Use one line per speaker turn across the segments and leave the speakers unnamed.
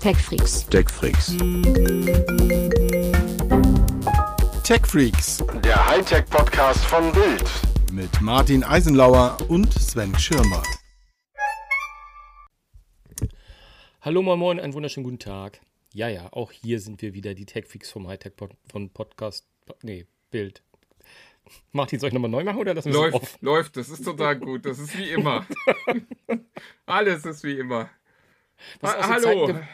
TechFreaks.
TechFreaks.
TechFreaks
Der Hightech-Podcast von Bild.
mit Martin Eisenlauer und Sven Schirmer.
Hallo moin moin, einen wunderschönen guten Tag. Ja, ja, auch hier sind wir wieder, die Techfix vom Hightech Pod von Podcast, nee, Bild. Martin, soll ich nochmal neu machen oder lassen wir es
Läuft,
auf?
läuft, das ist total gut. Das ist wie immer. Alles ist wie immer.
Was
Ha
aus den
hallo.
Zeiten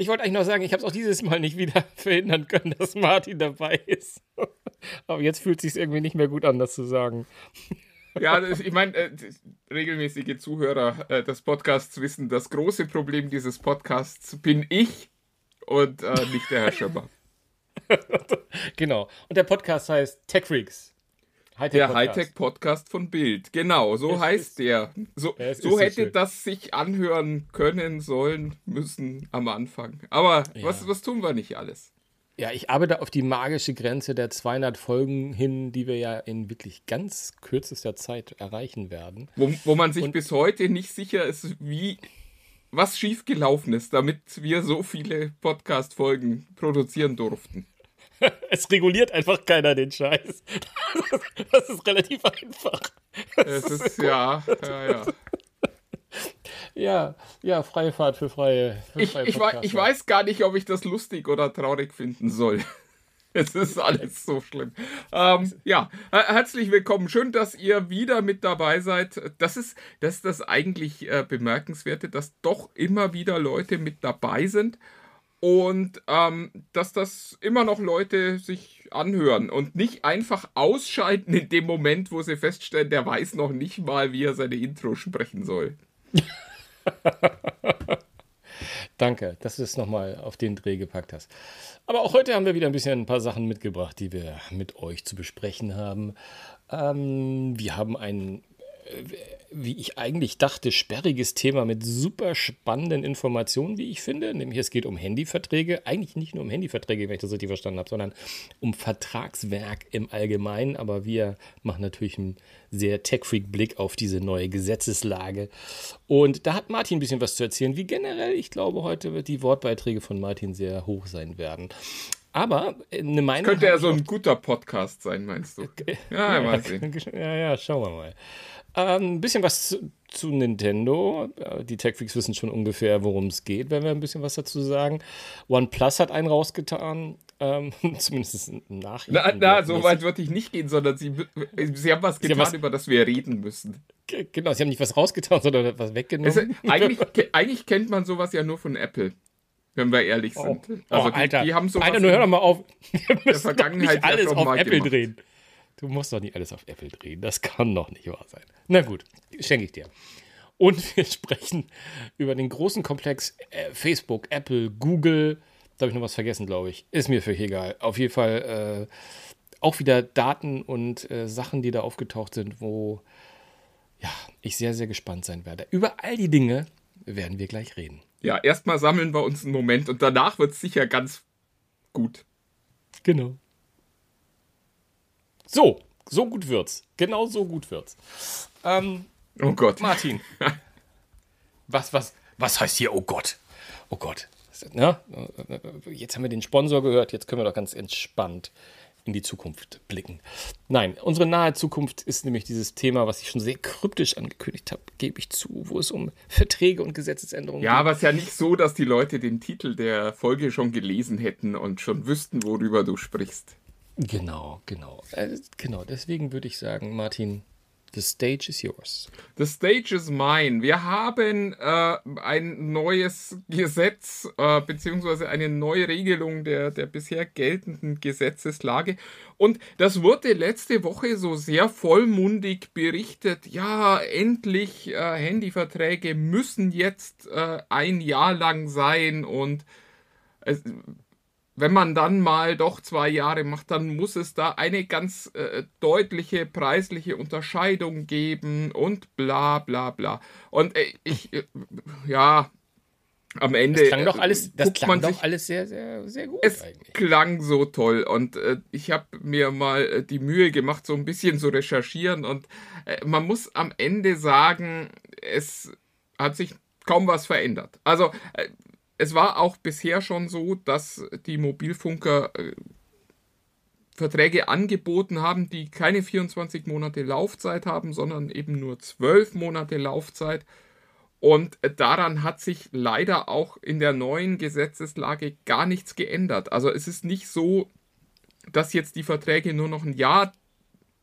Ich wollte eigentlich noch sagen, ich habe es auch dieses Mal nicht wieder verhindern können, dass Martin dabei ist. Aber jetzt fühlt es sich irgendwie nicht mehr gut an, das zu sagen.
Ja, das, ich meine, äh, regelmäßige Zuhörer äh, des Podcasts wissen, das große Problem dieses Podcasts bin ich und äh, nicht der Herr Schöpper.
Genau. Und der Podcast heißt Tech Freaks. Hightech
Der
Podcast.
Hightech-Podcast von Bild. Genau, so
Es
heißt
ist-
der. So, so
so
hätte
schön.
das sich anhören können, sollen, müssen am Anfang. Aber was,
Ja.
was tun wir nicht alles?
Ja, ich arbeite auf die magische Grenze der 200 Folgen hin, die wir ja in wirklich ganz kürzester Zeit erreichen werden.
Wo, wo man sich
Und-
bis heute nicht sicher ist, wie was schiefgelaufen ist, damit wir so viele Podcast-Folgen produzieren durften.
Es reguliert einfach keiner den Scheiß. Das ist relativ einfach.
Es ist, ja, ja, ja.
Ja, ja, freie Fahrt für freie. Für
Ich,
freie
ich, wei- ich weiß gar nicht, ob ich das lustig oder traurig finden soll. Es ist alles so schlimm. Ähm, ja, her- herzlich willkommen. Schön, dass ihr wieder mit dabei seid. Das ist das, ist das eigentlich äh, Bemerkenswerte, dass doch immer wieder Leute mit dabei sind und ähm, dass das immer noch Leute sich anhören und nicht einfach ausschalten in dem Moment, wo sie feststellen, der weiß noch nicht mal, wie er seine Intro sprechen soll.
Danke, dass du es nochmal auf den Dreh gepackt hast. Aber auch heute haben wir wieder ein bisschen ein paar Sachen mitgebracht, die wir mit euch zu besprechen haben. Ähm, wir haben ein, äh, wie ich eigentlich dachte, sperriges Thema mit super spannenden Informationen, wie ich finde. Nämlich es geht um Handyverträge. Eigentlich nicht nur um Handyverträge, wenn ich das richtig verstanden habe, sondern um Vertragswerk im Allgemeinen. Aber wir machen natürlich einen sehr Tech-Freak-Blick auf diese neue Gesetzeslage. Und da hat Martin ein bisschen was zu erzählen, wie generell, ich glaube, heute wird die Wortbeiträge von Martin sehr hoch sein werden. Aber äh, eine Meinung.
Könnte ja so ein guter Podcast sein, meinst du? Ja, mal sehen.
ja, ja, schauen wir mal. Ähm, ein bisschen was zu, zu Nintendo. Äh, Die Techfreaks wissen schon ungefähr, worum es geht, wenn wir ein bisschen was dazu sagen. OnePlus hat einen rausgetan. Ähm, zumindest Nachhinein.
Na, na, so weit würde ich nicht gehen, sondern sie, sie haben was
haben
getan,
was-
über das wir reden müssen.
Genau, sie haben nicht was rausgetan, sondern was weggenommen.
Es, eigentlich, eigentlich kennt man sowas ja nur von Apple, wenn wir ehrlich sind.
oh,
die,
Alter,
die haben sowas
Alter, nur hör doch mal auf. Wir müssen doch
Vergangenheit
nicht alles auf Apple
gemacht.
drehen. Du musst doch nicht alles auf Apple drehen. Das kann doch nicht wahr sein. Na gut, schenke ich dir. Und wir sprechen über den großen Komplex äh, Facebook, Apple, Google. Da habe ich noch was vergessen, glaube ich. Ist mir völlig egal. Auf jeden Fall äh, auch wieder Daten und äh, Sachen, die da aufgetaucht sind, wo ja, ich sehr, sehr gespannt sein werde. Über all die Dinge werden wir gleich reden.
Ja, erstmal sammeln wir uns einen Moment und danach wird es sicher ganz gut.
Genau. So, so gut wird's. Genau so gut wird's. Ähm,
Oh Gott.
Martin. was, was, was heißt hier, oh Gott? Oh Gott. Na, jetzt haben wir den Sponsor gehört, jetzt können wir doch ganz entspannt in die Zukunft blicken. Nein, unsere nahe Zukunft ist nämlich dieses Thema, was ich schon sehr kryptisch angekündigt habe, gebe ich zu, wo es um Verträge und Gesetzesänderungen
Ja, aber es ist ja nicht so, dass die Leute den Titel der Folge schon gelesen hätten und schon wüssten, worüber du sprichst.
Genau, genau. Äh, genau, deswegen würde ich sagen, Martin, the stage is yours.
The stage is mine. Wir haben äh, ein neues Gesetz äh, beziehungsweise eine neue Regelung der, der bisher geltenden Gesetzeslage. Und das wurde letzte Woche so sehr vollmundig berichtet. Ja, endlich äh, Handyverträge müssen jetzt äh, ein Jahr lang sein und es, wenn man dann mal doch zwei Jahre macht, dann muss es da eine ganz äh, deutliche preisliche Unterscheidung geben und bla bla bla. Und äh, ich, äh, ja, am Ende.
Das klang doch
äh,
alles, das klang doch
sich-
alles sehr, sehr, sehr gut
es
eigentlich.
klang so toll und äh, ich habe mir mal äh, die Mühe gemacht, so ein bisschen zu recherchieren und äh, man muss am Ende sagen, es hat sich kaum was verändert. Also äh, es war auch bisher schon so, dass die Mobilfunker äh, Verträge angeboten haben, die keine 24 Monate Laufzeit haben, sondern eben nur 12 Monate Laufzeit. Und daran hat sich leider auch in der neuen Gesetzeslage gar nichts geändert. Also es ist nicht so, dass jetzt die Verträge nur noch ein Jahr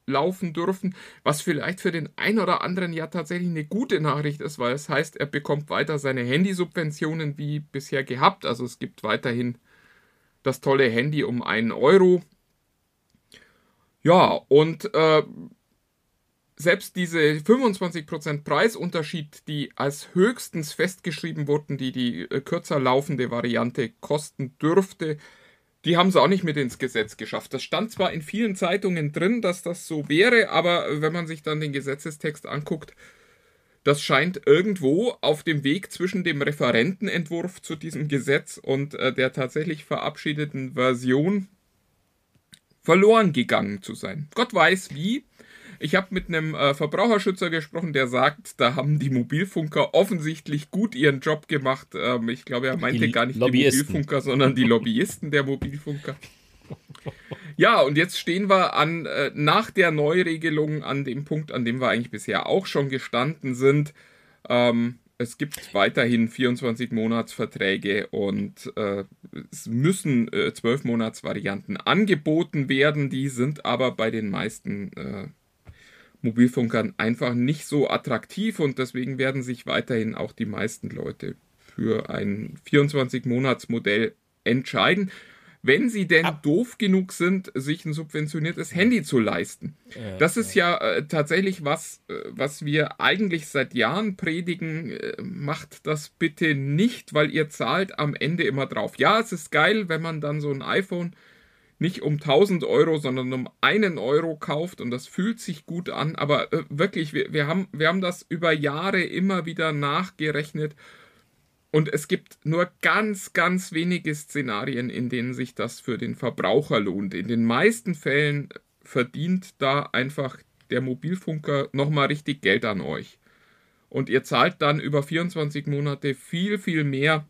laufen dürfen, was vielleicht für den einen oder anderen ja tatsächlich eine gute Nachricht ist, weil es heißt, er bekommt weiter seine Handysubventionen wie bisher gehabt. Also es gibt weiterhin das tolle Handy um einen Euro. Ja, und äh, selbst diese 25% Preisunterschied, die als höchstens festgeschrieben wurden, die die äh, kürzer laufende Variante kosten dürfte, die haben es auch nicht mit ins Gesetz geschafft. Das stand zwar in vielen Zeitungen drin, dass das so wäre, aber wenn man sich dann den Gesetzestext anguckt, das scheint irgendwo auf dem Weg zwischen dem Referentenentwurf zu diesem Gesetz und äh, der tatsächlich verabschiedeten Version verloren gegangen zu sein. Gott weiß wie. Ich habe mit einem äh, Verbraucherschützer gesprochen, der sagt, da haben die Mobilfunker offensichtlich gut ihren Job gemacht. Ähm, ich glaube, er meinte gar nicht die Mobilfunker, sondern die Lobbyisten der Mobilfunker. Ja, und jetzt stehen wir an äh, nach der Neuregelung an dem Punkt, an dem wir eigentlich bisher auch schon gestanden sind. Ähm, es gibt weiterhin 24 Monatsverträge und äh, es müssen äh, 12 Monatsvarianten angeboten werden. Die sind aber bei den meisten äh, Mobilfunkern einfach nicht so attraktiv und deswegen werden sich weiterhin auch die meisten Leute für ein 24-Monats-Modell entscheiden, wenn sie denn Ab doof genug sind, sich ein subventioniertes Handy zu leisten. Das ist ja, äh, tatsächlich was, äh, was wir eigentlich seit Jahren predigen. Äh, macht das bitte nicht, weil ihr zahlt am Ende immer drauf. Ja, es ist geil, wenn man dann so ein iPhone nicht um 1000 Euro, sondern um einen Euro kauft und das fühlt sich gut an. Aber äh, wirklich, wir, wir, haben, wir haben das über Jahre immer wieder nachgerechnet und es gibt nur ganz, ganz wenige Szenarien, in denen sich das für den Verbraucher lohnt. In den meisten Fällen verdient da einfach der Mobilfunker nochmal richtig Geld an euch. Und ihr zahlt dann über 24 Monate viel, viel mehr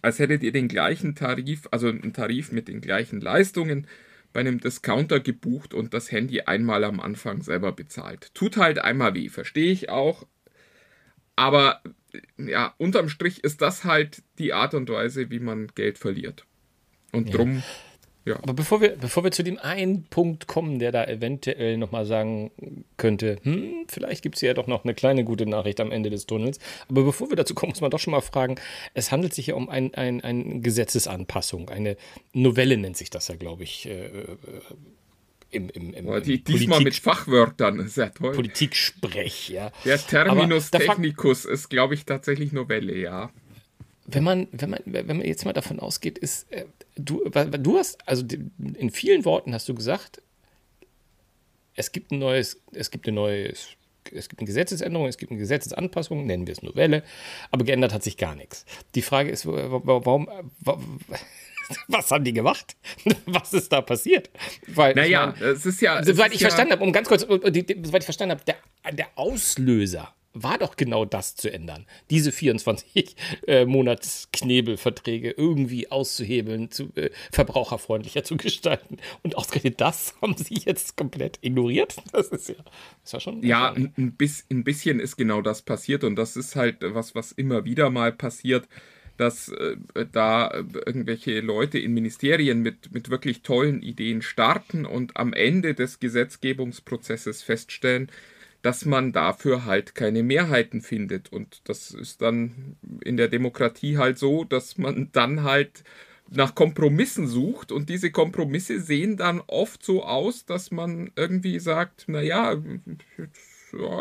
als hättet ihr den gleichen Tarif, also einen Tarif mit den gleichen Leistungen bei einem Discounter gebucht und das Handy einmal am Anfang selber bezahlt. Tut halt einmal weh, verstehe ich auch. Aber ja, unterm Strich ist das halt die Art und Weise, wie man Geld verliert. Und ja. drum
ja. Aber bevor wir, bevor wir zu dem einen Punkt kommen, der da eventuell nochmal sagen könnte, hm, vielleicht gibt es ja doch noch eine kleine gute Nachricht am Ende des Tunnels. Aber bevor wir dazu kommen, muss man doch schon mal fragen, es handelt sich ja um eine ein, ein Gesetzesanpassung, eine Novelle nennt sich das ja, glaube ich. Äh, äh im, im, im,
oh, die, diesmal mit Fachwörtern, sehr toll.
Politik-Sprech, ja.
Der Terminus technicus ist, glaube ich, tatsächlich Novelle, ja
wenn man, wenn man, wenn man jetzt mal davon ausgeht, ist, äh, du, du hast, also in vielen Worten hast du gesagt, es gibt ein neues, es gibt ein neues, es gibt eine Gesetzesänderung, es gibt eine Gesetzesanpassung, nennen wir es Novelle, aber geändert hat sich gar nichts. Die Frage ist, warum, was haben die gemacht? Was ist da passiert?
Weil, naja, es ist ja.
Soweit ich ja verstanden habe, um ganz kurz, soweit ich verstanden habe, der, der Auslöser war doch genau das zu ändern. Diese 24 äh, Monatsknebelverträge irgendwie auszuhebeln, zu, äh, verbraucherfreundlicher zu gestalten. Und ausgerechnet das haben sie jetzt komplett ignoriert. Das ist ja, ist ja schon.
Ja, ein, ein, bisschen ist genau das passiert und das ist halt was, was immer wieder mal passiert dass äh, da irgendwelche Leute in Ministerien mit, mit wirklich tollen Ideen starten und am Ende des Gesetzgebungsprozesses feststellen, dass man dafür halt keine Mehrheiten findet. Und das ist dann in der Demokratie halt so, dass man dann halt nach Kompromissen sucht und diese Kompromisse sehen dann oft so aus, dass man irgendwie sagt, naja,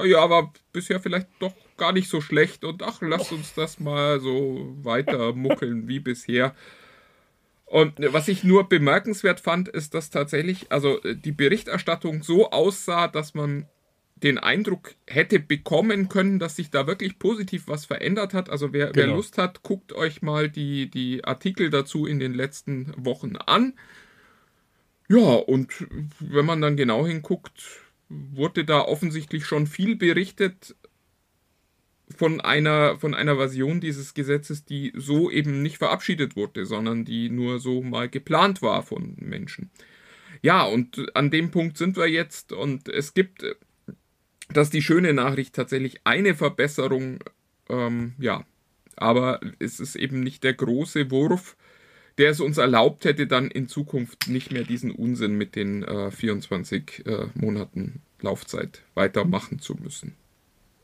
ja, war bisher vielleicht doch gar nicht so schlecht und ach, lass uns das mal so weiter muckeln wie bisher. Und was ich nur bemerkenswert fand, ist, dass tatsächlich, also die Berichterstattung so aussah, dass man den Eindruck hätte bekommen können, dass sich da wirklich positiv was verändert hat. Also wer, genau. wer Lust hat, guckt euch mal die, die Artikel dazu in den letzten Wochen an. Ja, und wenn man dann genau hinguckt, wurde da offensichtlich schon viel berichtet von einer, von einer Version dieses Gesetzes, die so eben nicht verabschiedet wurde, sondern die nur so mal geplant war von Menschen. Ja, und an dem Punkt sind wir jetzt und es gibt, dass die schöne Nachricht tatsächlich eine Verbesserung, ähm, ja, aber es ist eben nicht der große Wurf, der es uns erlaubt hätte, dann in Zukunft nicht mehr diesen Unsinn mit den äh, 24 äh, Monaten Laufzeit weitermachen zu müssen.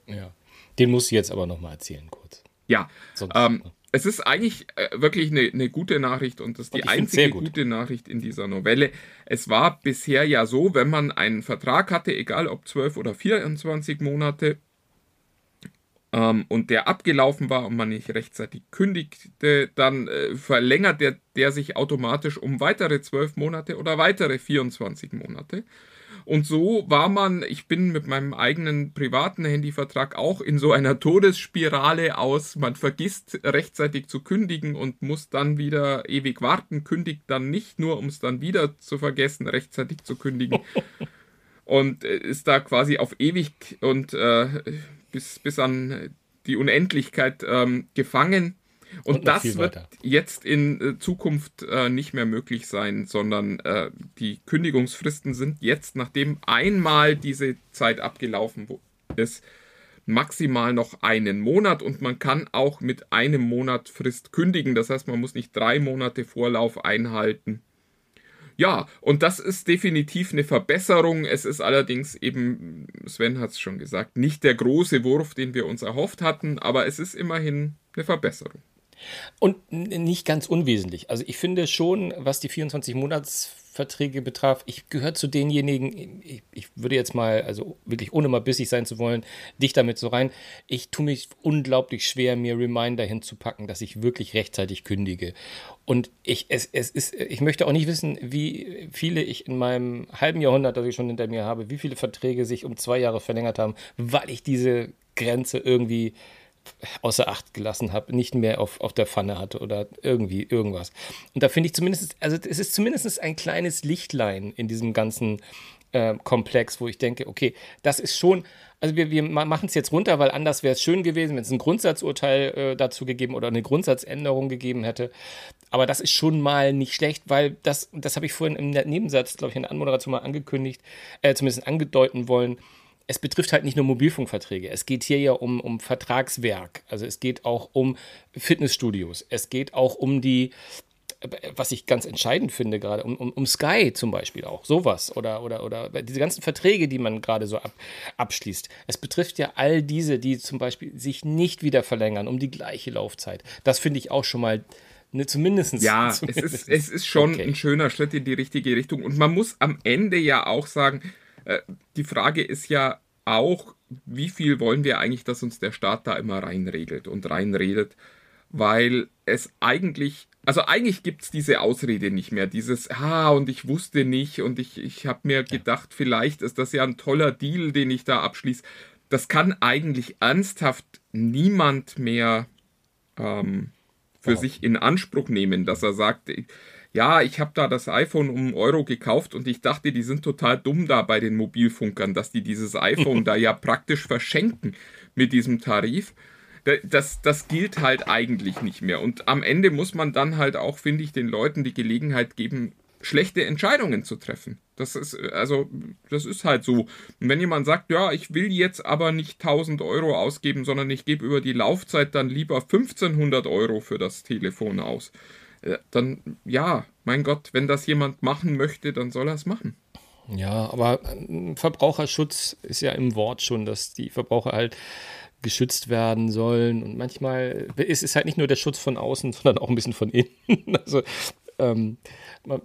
Ja. Den muss ich jetzt aber nochmal erzählen, kurz.
Ja, ähm, es ist eigentlich äh, wirklich eine, eine, gute Nachricht und das ist die einzige gut. gute Nachricht in dieser Novelle. Es war bisher ja so, wenn man einen Vertrag hatte, egal ob 12 oder 24 Monate, ähm, und der abgelaufen war und man nicht rechtzeitig kündigte, dann äh, verlängert der, der sich automatisch um weitere 12 Monate oder weitere 24 Monate. Und so war man, ich bin mit meinem eigenen privaten Handyvertrag auch in so einer Todesspirale aus, man vergisst rechtzeitig zu kündigen und muss dann wieder ewig warten, kündigt dann nicht nur, um es dann wieder zu vergessen, rechtzeitig zu kündigen. und äh, ist da quasi auf ewig und äh, bis, bis an die Unendlichkeit ähm, gefangen. Und, und das wird jetzt in äh, Zukunft äh, nicht mehr möglich sein, sondern äh, die Kündigungsfristen sind jetzt, nachdem einmal diese Zeit abgelaufen ist, maximal noch einen Monat und man kann auch mit einem Monat Frist kündigen. Das heißt, man muss nicht drei Monate Vorlauf einhalten. Ja, und das ist definitiv eine Verbesserung. Es ist allerdings eben, Sven hat es schon gesagt, nicht der große Wurf, den wir uns erhofft hatten, aber es ist immerhin eine Verbesserung.
Und nicht ganz unwesentlich. Also ich finde schon, was die 24 Monatsverträge betraf, ich gehöre zu denjenigen, ich, ich, würde jetzt mal, also wirklich ohne mal bissig sein zu wollen, dich damit so rein, ich tue mich unglaublich schwer, mir Reminder hinzupacken, dass ich wirklich rechtzeitig kündige. Und ich, es, es ist, ich möchte auch nicht wissen, wie viele ich in meinem halben Jahrhundert, das ich schon hinter mir habe, wie viele Verträge sich um zwei Jahre verlängert haben, weil ich diese Grenze irgendwie außer Acht gelassen habe, nicht mehr auf, auf der Pfanne hatte oder irgendwie irgendwas. Und da finde ich zumindest, also es ist zumindest ein kleines Lichtlein in diesem ganzen äh, Komplex, wo ich denke, okay, das ist schon, also wir, wir machen es jetzt runter, weil anders wäre es schön gewesen, wenn es ein Grundsatzurteil äh, dazu gegeben oder eine Grundsatzänderung gegeben hätte. Aber das ist schon mal nicht schlecht, weil das, das habe ich vorhin im Nebensatz, glaube ich, in der Anmoderation mal angekündigt, äh, zumindest angedeuten wollen es betrifft halt nicht nur Mobilfunkverträge. Es geht hier ja um, um Vertragswerk. Also es geht auch um Fitnessstudios. Es geht auch um die, was ich ganz entscheidend finde gerade, um, um, um Sky zum Beispiel auch. Sowas. Oder, oder, oder diese ganzen Verträge, die man gerade so ab, abschließt. Es betrifft ja all diese, die zum Beispiel sich nicht wieder verlängern, um die gleiche Laufzeit. Das finde ich auch schon mal Ne, zumindest.
Ja,
zumindest.
Es, ist, es ist schon okay. ein schöner Schritt in die richtige Richtung. Und man muss am Ende ja auch sagen, äh, die Frage ist ja auch, wie viel wollen wir eigentlich, dass uns der Staat da immer reinregelt und reinredet, weil es eigentlich, also eigentlich gibt es diese Ausrede nicht mehr, dieses, ah, und ich wusste nicht und ich, ich habe mir gedacht, vielleicht ist das ja ein toller Deal, den ich da abschließe. Das kann eigentlich ernsthaft niemand mehr ähm, für wow. sich in Anspruch nehmen, dass er sagt, ja, ich habe da das iPhone um einen Euro gekauft und ich dachte, die sind total dumm da bei den Mobilfunkern, dass die dieses iPhone da ja praktisch verschenken mit diesem Tarif. Das, das gilt halt eigentlich nicht mehr. Und am Ende muss man dann halt auch, finde ich, den Leuten die Gelegenheit geben, schlechte Entscheidungen zu treffen. Das ist, also, das ist halt so. Und wenn jemand sagt, ja, ich will jetzt aber nicht 1000 Euro ausgeben, sondern ich gebe über die Laufzeit dann lieber 1500 Euro für das Telefon aus, dann ja, mein Gott, wenn das jemand machen möchte, dann soll er es machen.
Ja, aber äh, Verbraucherschutz ist ja im Wort schon, dass die Verbraucher halt geschützt werden sollen. Und manchmal ist es halt nicht nur der Schutz von außen, sondern auch ein bisschen von innen. Also ähm,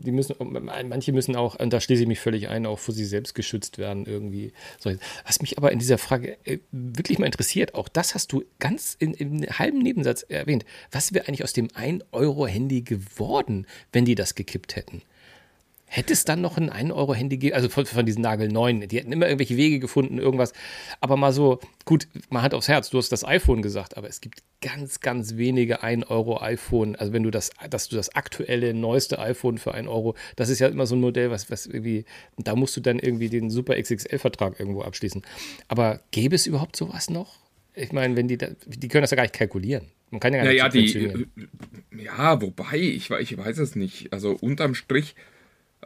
die müssen, manche müssen auch, da schließe ich mich völlig ein, auch vor sich selbst geschützt werden irgendwie. Was mich aber in dieser Frage äh, wirklich mal interessiert, auch das hast du ganz in, im halben Nebensatz erwähnt. Was wäre eigentlich aus dem 1-Euro-Handy geworden, wenn die das gekippt hätten? Hätte es dann noch ein 1-Euro-Handy gegeben, also von, von diesen Nagel 9, die hätten immer irgendwelche Wege gefunden, irgendwas. Aber mal so, gut, man hat aufs Herz, du hast das iPhone gesagt, aber es gibt ganz, ganz wenige 1-Euro-iPhone. Also wenn du das, dass du das aktuelle, neueste iPhone für 1 Euro, das ist ja immer so ein Modell, was, was irgendwie, da musst du dann irgendwie den Super XXL-Vertrag irgendwo abschließen. Aber gäbe es überhaupt sowas noch? ich meine, wenn die, die können das ja gar nicht kalkulieren. Man kann ja gar
naja,
nicht
die, Ja, wobei, ich, ich weiß es nicht. Also unterm Strich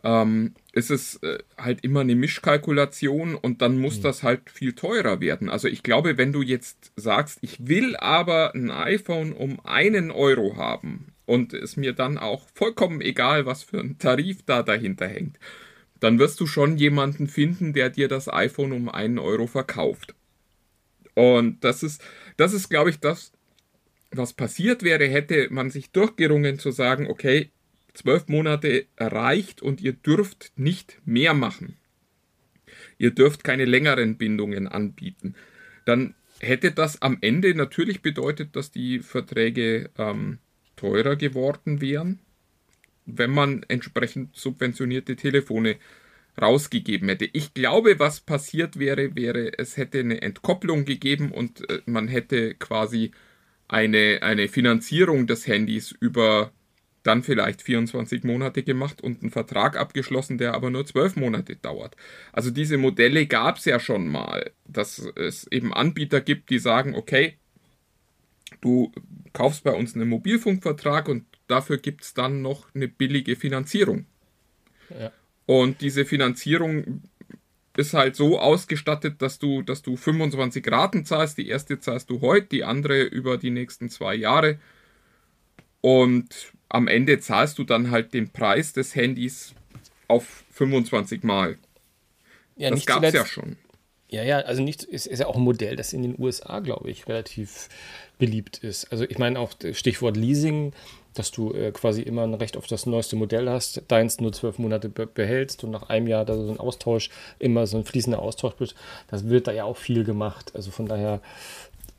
ähm, ist es äh, halt immer eine Mischkalkulation und dann muss mhm. das halt viel teurer werden. Also ich glaube, wenn du jetzt sagst, ich will aber ein iPhone um einen Euro haben und es mir dann auch vollkommen egal, was für ein Tarif da dahinter hängt, dann wirst du schon jemanden finden, der dir das iPhone um einen Euro verkauft. Und das ist, das ist, glaube ich, das, was passiert wäre, hätte man sich durchgerungen zu sagen, okay, zwölf Monate erreicht und ihr dürft nicht mehr machen. Ihr dürft keine längeren Bindungen anbieten. Dann hätte das am Ende natürlich bedeutet, dass die Verträge ähm, teurer geworden wären, wenn man entsprechend subventionierte Telefone rausgegeben hätte. Ich glaube, was passiert wäre, wäre, es hätte eine Entkopplung gegeben und äh, man hätte quasi eine, eine Finanzierung des Handys über dann vielleicht 24 Monate gemacht und einen Vertrag abgeschlossen, der aber nur 12 Monate dauert. Also diese Modelle gab es ja schon mal, dass es eben Anbieter gibt, die sagen, okay, du kaufst bei uns einen Mobilfunkvertrag und dafür gibt es dann noch eine billige Finanzierung. Ja. Und diese Finanzierung ist halt so ausgestattet, dass du, dass du 25 Raten zahlst. Die erste zahlst du heute, die andere über die nächsten zwei Jahre. Und am Ende zahlst du dann halt den Preis des Handys auf 25 Mal.
Ja, das gab es ja schon. Ja, ja, also nicht, ist, ist ja auch ein Modell, das in den USA, glaube ich, relativ beliebt ist. Also ich meine auch Stichwort Leasing, dass du äh, quasi immer ein Recht auf das neueste Modell hast, deins nur zwölf Monate be behältst und nach einem Jahr da so ein Austausch, immer so ein fließender Austausch bist. Das wird da ja auch viel gemacht. Also von daher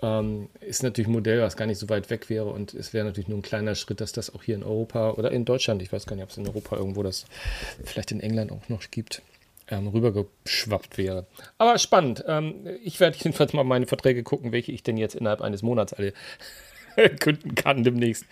ähm, ist natürlich ein Modell, was gar nicht so weit weg wäre und es wäre natürlich nur ein kleiner Schritt, dass das auch hier in Europa oder in Deutschland, ich weiß gar nicht, ob es in Europa irgendwo das vielleicht in England auch noch gibt, ähm, rübergeschwappt wäre. Aber spannend. Ähm, ich werde jedenfalls mal meine Verträge gucken, welche ich denn jetzt innerhalb eines Monats alle künden kann demnächst.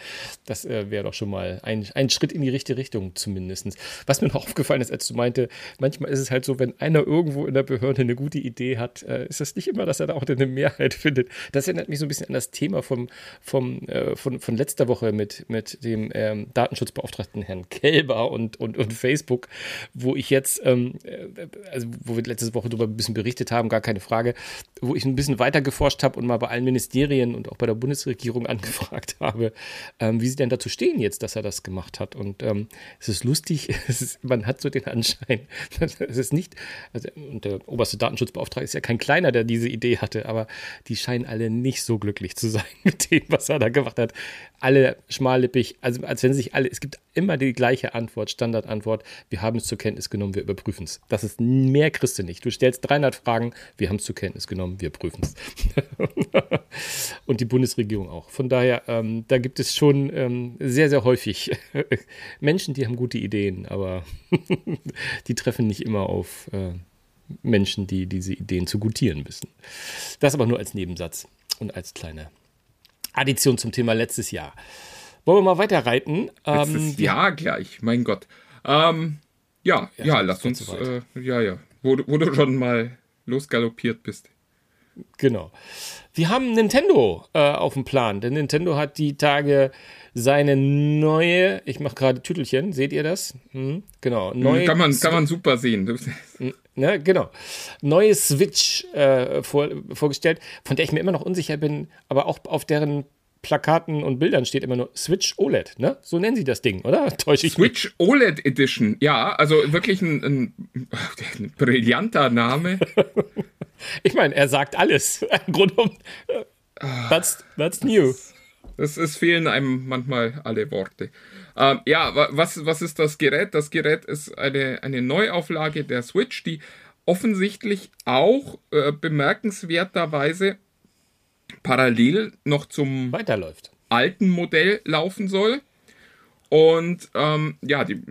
Das äh, wäre doch schon mal ein, ein Schritt in die richtige Richtung zumindest. Was mir noch aufgefallen ist, als du meinte, manchmal ist es halt so, wenn einer irgendwo in der Behörde eine gute Idee hat, äh, ist das nicht immer, dass er da auch eine Mehrheit findet. Das erinnert mich so ein bisschen an das Thema vom, vom, äh, von, von letzter Woche mit, mit dem ähm, Datenschutzbeauftragten Herrn Kelber und, und, und Facebook, wo ich jetzt, ähm, äh, also wo wir letzte Woche darüber ein bisschen berichtet haben, gar keine Frage, wo ich ein bisschen weiter geforscht habe und mal bei allen Ministerien und auch bei der Bundesregierung angefragt habe, ähm, wie sie denn dazu stehen jetzt, dass er das gemacht hat. Und ähm, es ist lustig, es ist, man hat so den Anschein, es ist nicht, also, der oberste Datenschutzbeauftragte ist ja kein kleiner, der diese Idee hatte, aber die scheinen alle nicht so glücklich zu sein mit dem, was er da gemacht hat. Alle schmallippig, also als wenn sich alle, es gibt immer die gleiche Antwort, Standardantwort, wir haben es zur Kenntnis genommen, wir überprüfen es. Das ist mehr kriegst du nicht. Du stellst 300 Fragen, wir haben es zur Kenntnis genommen, wir prüfen es. und die Bundesregierung auch. Von daher, ähm, da gibt es schon ähm, sehr, sehr häufig Menschen, die haben gute Ideen, aber die treffen nicht immer auf äh, Menschen, die diese Ideen zu gutieren wissen. Das aber nur als Nebensatz und als kleine Addition zum Thema letztes Jahr. Wollen wir mal weiterreiten?
Ähm, Jahr gleich, mein Gott. Ähm, ja, ja, ja lass uns. Äh, ja, ja. Wo, wo du schon mal losgaloppiert bist.
Genau. Wir haben Nintendo äh, auf dem Plan, denn Nintendo hat die Tage seine neue, ich mache gerade Tütelchen, seht ihr das? Hm, genau.
Hm, neue kann, man, kann man super sehen.
Ne, genau. Neue Switch äh, vor, vorgestellt, von der ich mir immer noch unsicher bin, aber auch auf deren Plakaten und Bildern steht immer nur Switch OLED, ne? So nennen sie das Ding, oder?
Täusche ich Switch mich? OLED Edition, ja, also wirklich ein, ein, ein brillanter Name.
ich meine, er sagt alles. Im Grunde genommen, that's, that's new.
Es, es fehlen einem manchmal alle Worte. Ähm, ja, was, was ist das Gerät? Das Gerät ist eine, eine Neuauflage der Switch, die offensichtlich auch äh, bemerkenswerterweise parallel noch zum
weiterläuft.
alten Modell laufen soll. Und ähm, ja, die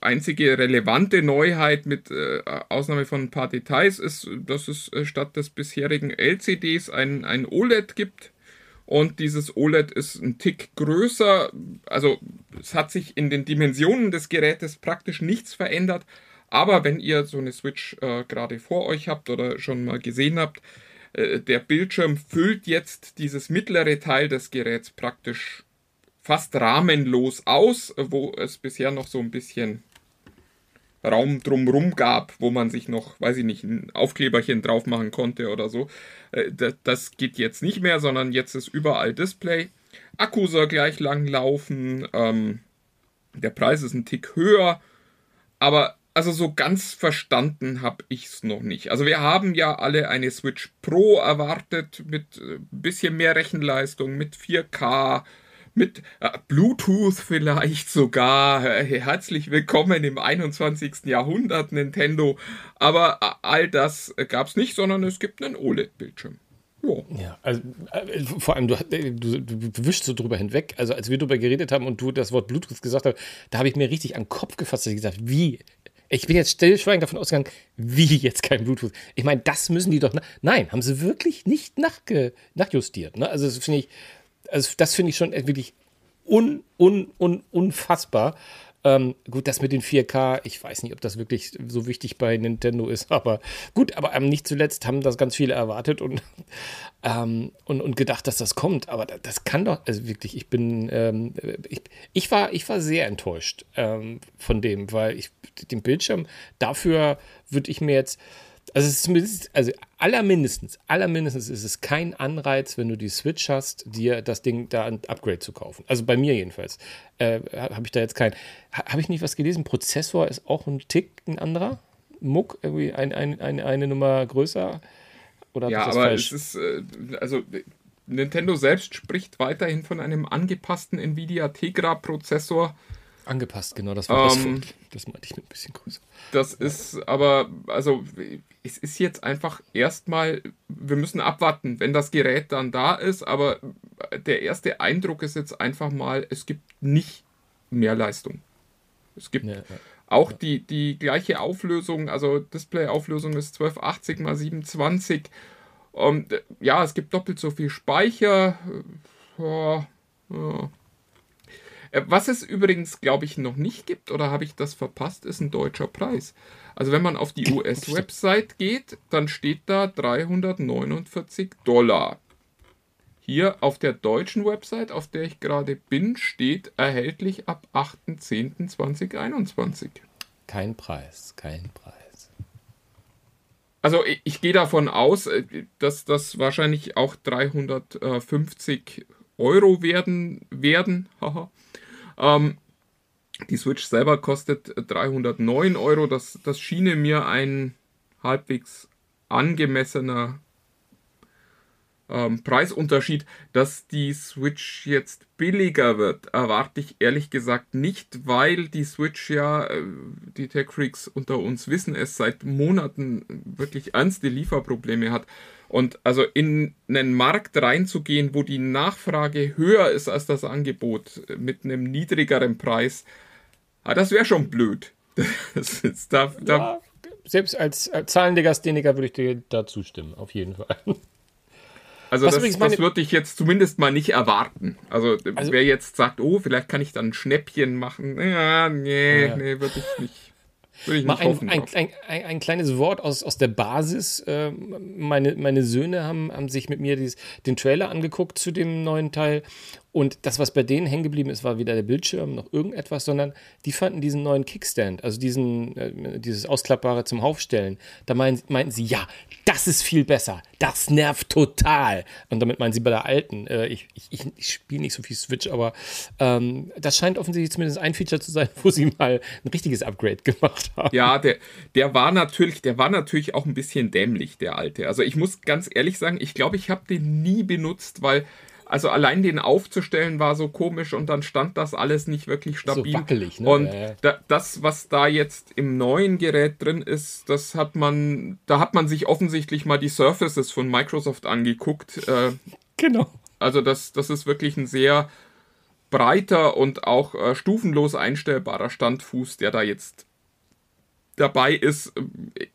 einzige relevante Neuheit mit äh, Ausnahme von ein paar Details ist, dass es äh, statt des bisherigen LCDs ein, ein OLED gibt. Und dieses OLED ist ein Tick größer. Also es hat sich in den Dimensionen des Gerätes praktisch nichts verändert. Aber wenn ihr so eine Switch äh, gerade vor euch habt oder schon mal gesehen habt, äh, der Bildschirm füllt jetzt dieses mittlere Teil des Geräts praktisch fast rahmenlos aus, wo es bisher noch so ein bisschen Raum drumrum gab, wo man sich noch, weiß ich nicht, ein Aufkleberchen drauf machen konnte oder so. Äh, das geht jetzt nicht mehr, sondern jetzt ist überall Display. Akku soll gleich lang laufen. Ähm, der Preis ist ein Tick höher. Aber also so ganz verstanden habe ich es noch nicht. Also wir haben ja alle eine Switch Pro erwartet mit ein äh, bisschen mehr Rechenleistung, mit 4K, mit äh, Bluetooth vielleicht sogar. Äh, herzlich willkommen im 21. Jahrhundert, Nintendo. Aber äh, all das gab es nicht, sondern es gibt einen OLED-Bildschirm.
Ja, also äh, vor allem, du, du, du wischst so drüber hinweg. Also, als wir drüber geredet haben und du das Wort Bluetooth gesagt hast, da habe ich mir richtig an den Kopf gefasst, dass ich gesagt wie? Ich bin jetzt stillschweigend davon ausgegangen, wie jetzt kein Bluetooth. Ich meine, das müssen die doch. Nein, haben sie wirklich nicht nachge, nachjustiert. Ne? Also, das finde ich, also das ich schon wirklich un, un, un, unfassbar. Ähm, gut, das mit den 4K, ich weiß nicht, ob das wirklich so wichtig bei Nintendo ist, aber gut, aber ähm, nicht zuletzt haben das ganz viele erwartet und, ähm, und, und gedacht, dass das kommt. Aber das, das kann doch, also wirklich, ich bin, ähm, ich, ich, war, ich war sehr enttäuscht ähm, von dem, weil ich den Bildschirm dafür würde ich mir jetzt also es ist zumindest, also allermindestens, allermindestens ist es kein Anreiz, wenn du die Switch hast, dir das Ding da ein Upgrade zu kaufen. Also bei mir jedenfalls. Äh, habe ich da jetzt kein. Habe ich nicht was gelesen? Prozessor ist auch ein Tick ein anderer. Muck, irgendwie ein, ein, ein, eine Nummer größer.
Oder ja, aber falsch? es ist, äh, also Nintendo selbst spricht weiterhin von einem angepassten Nvidia Tegra Prozessor.
Angepasst, genau, das war ähm, das, das meinte ich mit ein bisschen größer.
Das ist aber, also es ist jetzt einfach erstmal, wir müssen abwarten, wenn das Gerät dann da ist, aber der erste Eindruck ist jetzt einfach mal, es gibt nicht mehr Leistung. Es gibt ja, ja. auch ja. Die, die gleiche Auflösung, also Display-Auflösung ist 1280 x 720. Und ja, es gibt doppelt so viel Speicher. Ja, ja. Äh, was es übrigens, glaube ich, noch nicht gibt, oder habe ich das verpasst, ist ein deutscher Preis. Also wenn man auf die US-Website geht, dann steht da 349 Dollar. Hier auf der deutschen Website, auf der ich gerade bin, steht erhältlich ab 8.10.2021.
Kein Preis, kein Preis.
Also ich, ich gehe davon aus, äh, dass das wahrscheinlich auch 350 Euro werden werden. Ähm, die Switch selber kostet 309 Euro. Das, das schiene mir ein halbwegs angemessener ähm, Preisunterschied. Dass die Switch jetzt billiger wird, erwarte ich ehrlich gesagt nicht, weil die Switch ja, äh, die Tech Freaks unter uns wissen es, seit Monaten wirklich ernste Lieferprobleme hat. Und also in einen Markt reinzugehen, wo die Nachfrage höher ist als das Angebot mit einem niedrigeren Preis, ah, das wäre schon blöd.
Ist da, da ja, selbst als, als Zahlenlegastheniker würde ich dir da zustimmen, auf jeden Fall.
Also Was das, das würde ich jetzt zumindest mal nicht erwarten. Also, also, wer jetzt sagt, oh, vielleicht kann ich dann ein Schnäppchen machen, ja, nee, ja. nee, würde ich nicht.
Mal ein, ein, ein, ein, kleines Wort aus, aus der Basis. Ähm, meine, meine Söhne haben, haben sich mit mir dieses, den Trailer angeguckt zu dem neuen Teil und das, was bei denen hängen geblieben ist, war weder der Bildschirm noch irgendetwas, sondern die fanden diesen neuen Kickstand, also diesen, äh, dieses Ausklappbare zum Aufstellen. Da meinen, meinten sie, ja, das ist viel besser. Das nervt total. Und damit meinen sie bei der alten. Äh, ich ich, ich spiele nicht so viel Switch, aber ähm, das scheint offensichtlich zumindest ein Feature zu sein, wo sie mal ein richtiges Upgrade gemacht haben.
Ja, der, der war natürlich, der war natürlich auch ein bisschen dämlich, der alte. Also ich muss ganz ehrlich sagen, ich glaube, ich habe den nie benutzt, weil also allein den aufzustellen war so komisch und dann stand das alles nicht wirklich stabil. So wackelig, ne? Und ja, ja. Da, das, was da jetzt im neuen Gerät drin ist, das hat man, da hat man sich offensichtlich mal die Surfaces von Microsoft angeguckt. Äh,
genau.
Also das, das ist wirklich ein sehr breiter und auch äh, stufenlos einstellbarer Standfuß, der da jetzt dabei ist.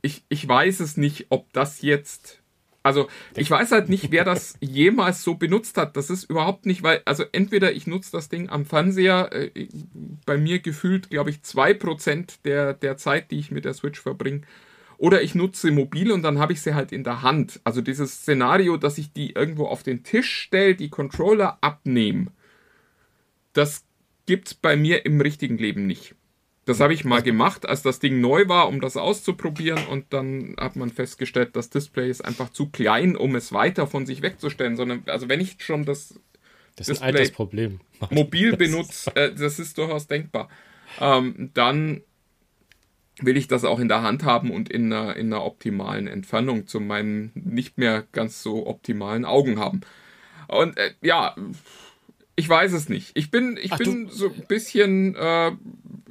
Ich, ich weiß es nicht, ob das jetzt also ich weiß halt nicht, wer das jemals so benutzt hat. Das ist überhaupt nicht, weil, also entweder ich nutze das Ding am Fernseher, äh, bei mir gefühlt, glaube ich, 2% der, der Zeit, die ich mit der Switch verbringe. oder ich nutze mobil und dann habe ich sie halt in der Hand. Also dieses Szenario, dass ich die irgendwo auf den Tisch stelle, die Controller abnehme, das gibt es bei mir im richtigen Leben nicht. Das habe ich mal gemacht, als das Ding neu war, um das auszuprobieren und dann hat man festgestellt, das Display ist einfach zu klein, um es weiter von sich wegzustellen, sondern also wenn ich schon das,
das ist ein altes Problem.
mobil benutze, äh, das ist durchaus denkbar, ähm, dann will ich das auch in der Hand haben und in einer, in einer optimalen Entfernung zu meinen nicht mehr ganz so optimalen Augen haben. Und äh, ja, ich weiß es nicht. Ich bin, ich Ach, bin so ein bisschen, äh,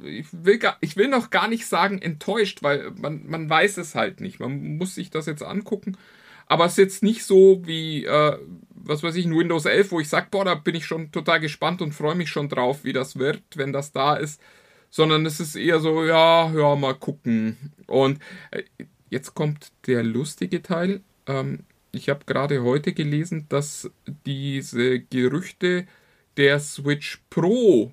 ich, will gar, ich will noch gar nicht sagen enttäuscht, weil man, man weiß es halt nicht. Man muss sich das jetzt angucken. Aber es ist jetzt nicht so wie, äh, was weiß ich, ein Windows 11, wo ich sage, boah, da bin ich schon total gespannt und freue mich schon drauf, wie das wird, wenn das da ist sondern es ist eher so, ja, ja, mal gucken. Und äh, jetzt kommt der lustige Teil. Ähm, ich habe gerade heute gelesen, dass diese Gerüchte der Switch Pro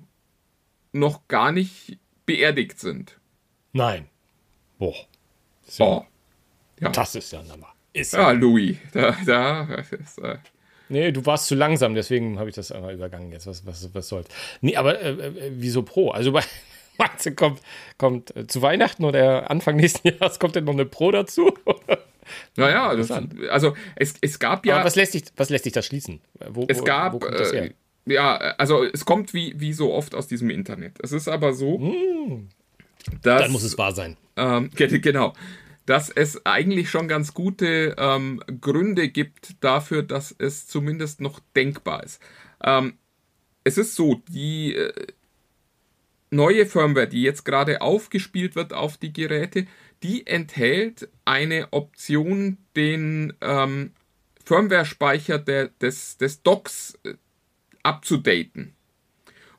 noch gar nicht beerdigt sind.
Nein. Boah.
So. Oh.
Ja. Das ist ja Nummer. Ist
ja, Louis, da, da ist,
äh, Nee, du warst zu langsam, deswegen habe ich das einmal übergangen jetzt. Was, was, was soll's? Nee, aber äh, äh wieso Pro? Also bei, Meinst du, kommt, kommt äh, zu Weihnachten oder Anfang nächsten Jahres kommt denn noch eine Pro dazu?
naja, das, also es, es gab ja.
Aber was lässt sich, was lässt sich da schließen?
Wo, es gab. Wo kommt das her? Äh, ja, also es kommt wie, wie so oft aus diesem Internet. Es ist aber so,
hm. dass. Dann muss es wahr sein.
Ähm, genau. Dass es eigentlich schon ganz gute ähm, Gründe gibt dafür, dass es zumindest noch denkbar ist. Ähm, es ist so, die, äh, neue Firmware, die jetzt gerade aufgespielt wird auf die Geräte, die enthält eine Option, den ähm, Firmware-Speicher des, des Docks äh, abzudaten.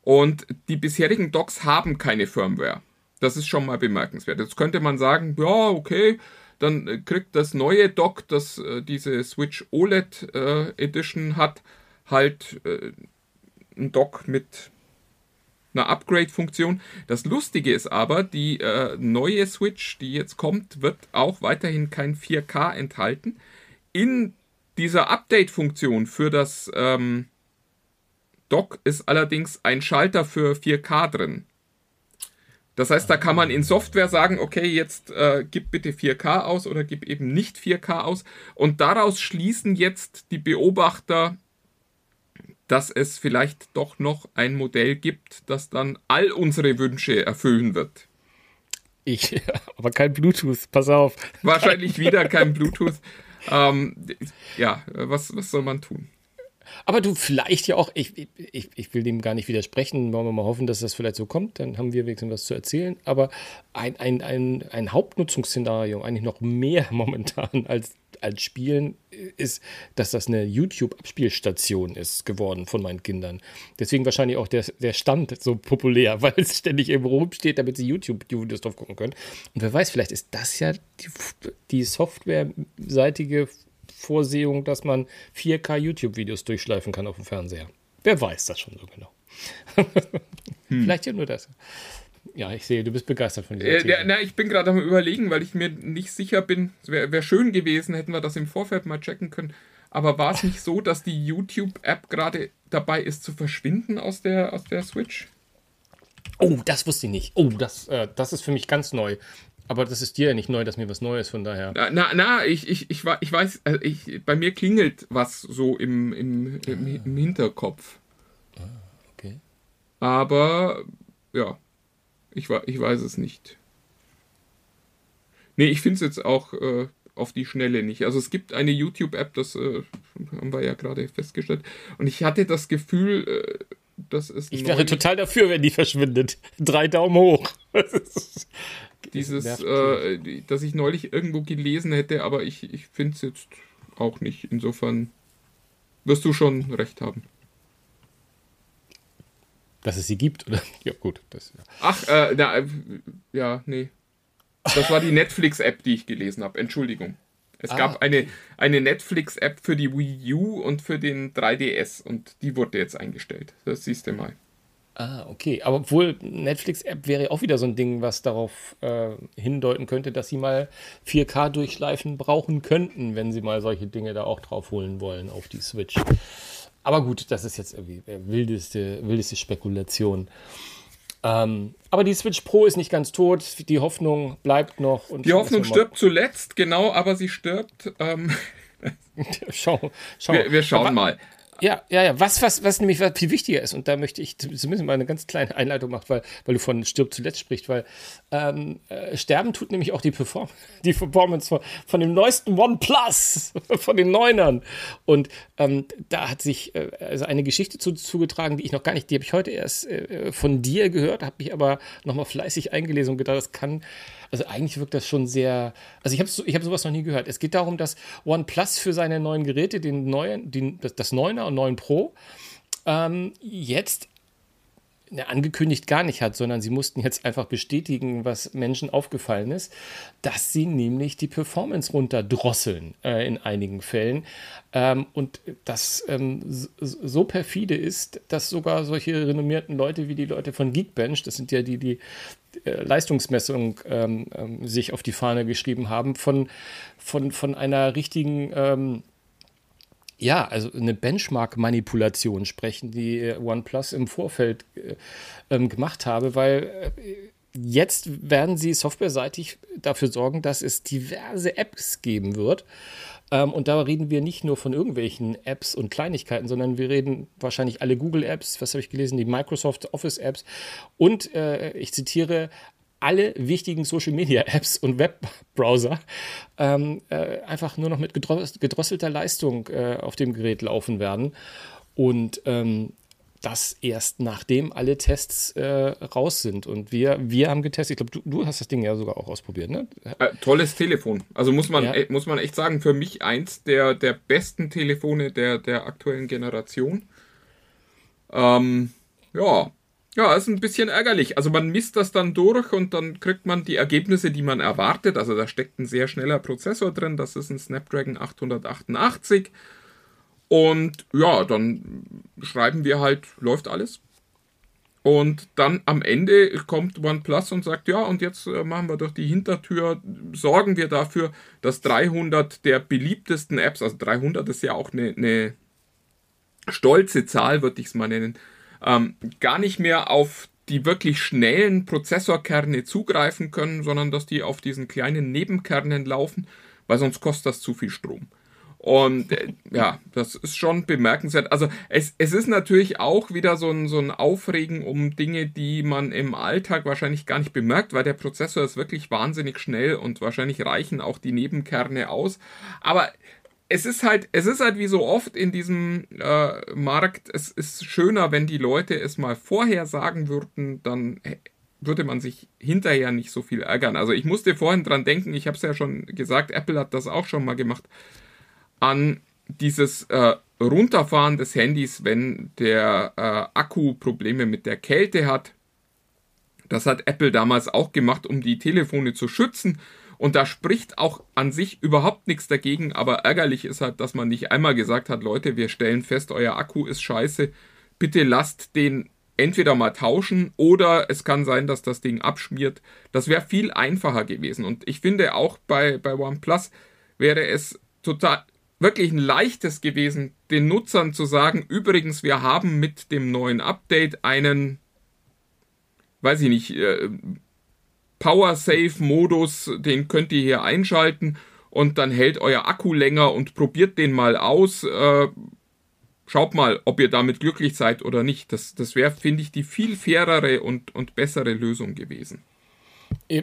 Und die bisherigen Docks haben keine Firmware. Das ist schon mal bemerkenswert. Jetzt könnte man sagen, ja, okay, dann äh, kriegt das neue Dock, das äh, diese Switch OLED äh, Edition hat, halt äh, ein Dock mit einer Upgrade-Funktion. Das Lustige ist aber, die äh, neue Switch, die jetzt kommt, wird auch weiterhin kein 4K enthalten. In dieser Update-Funktion für das ähm, Dock ist allerdings ein Schalter für 4K drin. Das heißt, da kann man in Software sagen, okay, jetzt äh, gib bitte 4K aus oder gib eben nicht 4K aus. Und daraus schließen jetzt die Beobachter dass es vielleicht doch noch ein Modell gibt, das dann all unsere Wünsche erfüllen wird.
Ich, aber kein Bluetooth, pass auf.
Wahrscheinlich wieder kein Bluetooth. Ähm, ja, was, was soll man tun?
Aber du, vielleicht ja auch, ich, ich, ich will dem gar nicht widersprechen, wollen wir mal hoffen, dass das vielleicht so kommt, dann haben wir wenigstens was zu erzählen. Aber ein, ein, ein, ein Hauptnutzungsszenario, eigentlich noch mehr momentan als als Spielen ist, dass das eine YouTube-Abspielstation ist geworden von meinen Kindern. Deswegen wahrscheinlich auch der, der Stand so populär, weil es ständig irgendwo rumsteht, damit sie YouTube-Videos drauf gucken können. Und wer weiß, vielleicht ist das ja die, die softwareseitige Vorsehung, dass man 4K YouTube-Videos durchschleifen kann auf dem Fernseher. Wer weiß das schon so genau? hm. Vielleicht ja nur das. Ja, ich sehe, du bist begeistert von dieser
äh, na, ich bin gerade am überlegen, weil ich mir nicht sicher bin. Wäre wär schön gewesen, hätten wir das im Vorfeld mal checken können. Aber war es nicht so, dass die YouTube-App gerade dabei ist zu verschwinden aus der, aus der Switch?
Oh, das wusste ich nicht. Oh, das, äh, das ist für mich ganz neu. Aber das ist dir ja nicht neu, dass mir was Neues, von daher.
Na, na, na ich, ich, ich, ich weiß, also ich, bei mir klingelt was so im, im, im, im Hinterkopf.
Ah, okay.
Aber, ja, ich, ich weiß es nicht. Nee, ich finde es jetzt auch äh, auf die Schnelle nicht. Also es gibt eine YouTube-App, das äh, haben wir ja gerade festgestellt. Und ich hatte das Gefühl, äh, dass es.
Ich wäre total dafür, wenn die verschwindet. Drei Daumen hoch.
Dieses, äh, dass ich neulich irgendwo gelesen hätte, aber ich, ich finde es jetzt auch nicht. Insofern wirst du schon recht haben
dass es sie gibt. Oder? Ja, gut. Das,
ja. Ach, äh, na, ja, nee. Das war die Netflix-App, die ich gelesen habe. Entschuldigung. Es ah, gab eine, eine Netflix-App für die Wii U und für den 3DS und die wurde jetzt eingestellt. Das siehst du mal.
Ah, okay. Aber obwohl Netflix-App wäre auch wieder so ein Ding, was darauf äh, hindeuten könnte, dass sie mal 4K-Durchschleifen brauchen könnten, wenn sie mal solche Dinge da auch drauf holen wollen auf die Switch. Aber gut, das ist jetzt irgendwie wildeste, wildeste Spekulation. Ähm, aber die Switch Pro ist nicht ganz tot. Die Hoffnung bleibt noch.
die Hoffnung stirbt zuletzt, genau, aber sie stirbt. Ähm.
schau, schau.
Wir, wir schauen mal.
Ja, ja, ja. Was, was, was nämlich viel wichtiger ist, und da möchte ich zumindest mal eine ganz kleine Einleitung machen, weil, weil du von Stirb zuletzt sprichst, weil ähm, äh, sterben tut nämlich auch die, Perform die Performance von, von dem neuesten OnePlus, von den Neunern. Und ähm, da hat sich äh, also eine Geschichte zu, zugetragen, die ich noch gar nicht, die habe ich heute erst äh, von dir gehört, habe mich aber nochmal fleißig eingelesen und gedacht, das kann also eigentlich wirkt das schon sehr. Also ich habe ich hab sowas noch nie gehört. Es geht darum, dass OnePlus für seine neuen Geräte, den neuen, den, das, das 9er und 9 Pro, ähm, jetzt angekündigt gar nicht hat, sondern sie mussten jetzt einfach bestätigen, was Menschen aufgefallen ist, dass sie nämlich die Performance runterdrosseln äh, in einigen Fällen. Ähm, und das ähm, so perfide ist, dass sogar solche renommierten Leute wie die Leute von Geekbench, das sind ja die, die äh, Leistungsmessung ähm, ähm, sich auf die Fahne geschrieben haben, von, von, von einer richtigen ähm, ja, also eine Benchmark-Manipulation sprechen, die äh, OnePlus im Vorfeld äh, ähm, gemacht habe, weil äh, jetzt werden sie softwareseitig dafür sorgen, dass es diverse Apps geben wird. Ähm, und da reden wir nicht nur von irgendwelchen Apps und Kleinigkeiten, sondern wir reden wahrscheinlich alle Google-Apps, was habe ich gelesen, die Microsoft Office-Apps und äh, ich zitiere alle wichtigen Social Media Apps und Webbrowser ähm, äh, einfach nur noch mit gedrosselter Leistung äh, auf dem Gerät laufen werden. Und ähm, das erst nachdem alle Tests äh, raus sind. Und wir, wir haben getestet, ich glaube, du, du, hast das Ding ja sogar auch ausprobiert, ne?
Äh, tolles Telefon. Also muss man, ja. äh, muss man echt sagen, für mich eins der, der besten Telefone der, der aktuellen Generation. Ähm, ja, ja, ist ein bisschen ärgerlich. Also man misst das dann durch und dann kriegt man die Ergebnisse, die man erwartet. Also da steckt ein sehr schneller Prozessor drin. Das ist ein Snapdragon 888. Und ja, dann schreiben wir halt, läuft alles. Und dann am Ende kommt OnePlus und sagt, ja, und jetzt äh, machen wir durch die Hintertür, sorgen wir dafür, dass 300 der beliebtesten Apps, also 300 ist ja auch eine, eine stolze Zahl, würde ich es mal nennen, ähm, gar nicht mehr auf die wirklich schnellen Prozessorkerne zugreifen können, sondern dass die auf diesen kleinen Nebenkernen laufen, weil sonst kostet das zu viel Strom. Und äh, ja, das ist schon bemerkenswert. Also es, es ist natürlich auch wieder so ein, so ein Aufregen um Dinge, die man im Alltag wahrscheinlich gar nicht bemerkt, weil der Prozessor ist wirklich wahnsinnig schnell und wahrscheinlich reichen auch die Nebenkerne aus. Aber es ist halt, es ist halt wie so oft in diesem äh, Markt, es ist schöner, wenn die Leute es mal vorher sagen würden, dann würde man sich hinterher nicht so viel ärgern. Also ich musste vorhin dran denken, ich habe es ja schon gesagt, Apple hat das auch schon mal gemacht, an dieses äh, Runterfahren des Handys, wenn der äh, Akku Probleme mit der Kälte hat. Das hat Apple damals auch gemacht, um die Telefone zu schützen. Und da spricht auch an sich überhaupt nichts dagegen, aber ärgerlich ist halt, dass man nicht einmal gesagt hat, Leute, wir stellen fest, euer Akku ist scheiße, bitte lasst den entweder mal tauschen oder es kann sein, dass das Ding abschmiert. Das wäre viel einfacher gewesen. Und ich finde auch bei, bei OnePlus wäre es total wirklich ein leichtes gewesen, den Nutzern zu sagen, übrigens, wir haben mit dem neuen Update einen, weiß ich nicht, äh, Power-Save-Modus, den könnt ihr hier einschalten und dann hält euer Akku länger und probiert den mal aus. Äh, schaut mal, ob ihr damit glücklich seid oder nicht. Das, das wäre, finde ich, die viel fairere und, und bessere Lösung gewesen.
Äh,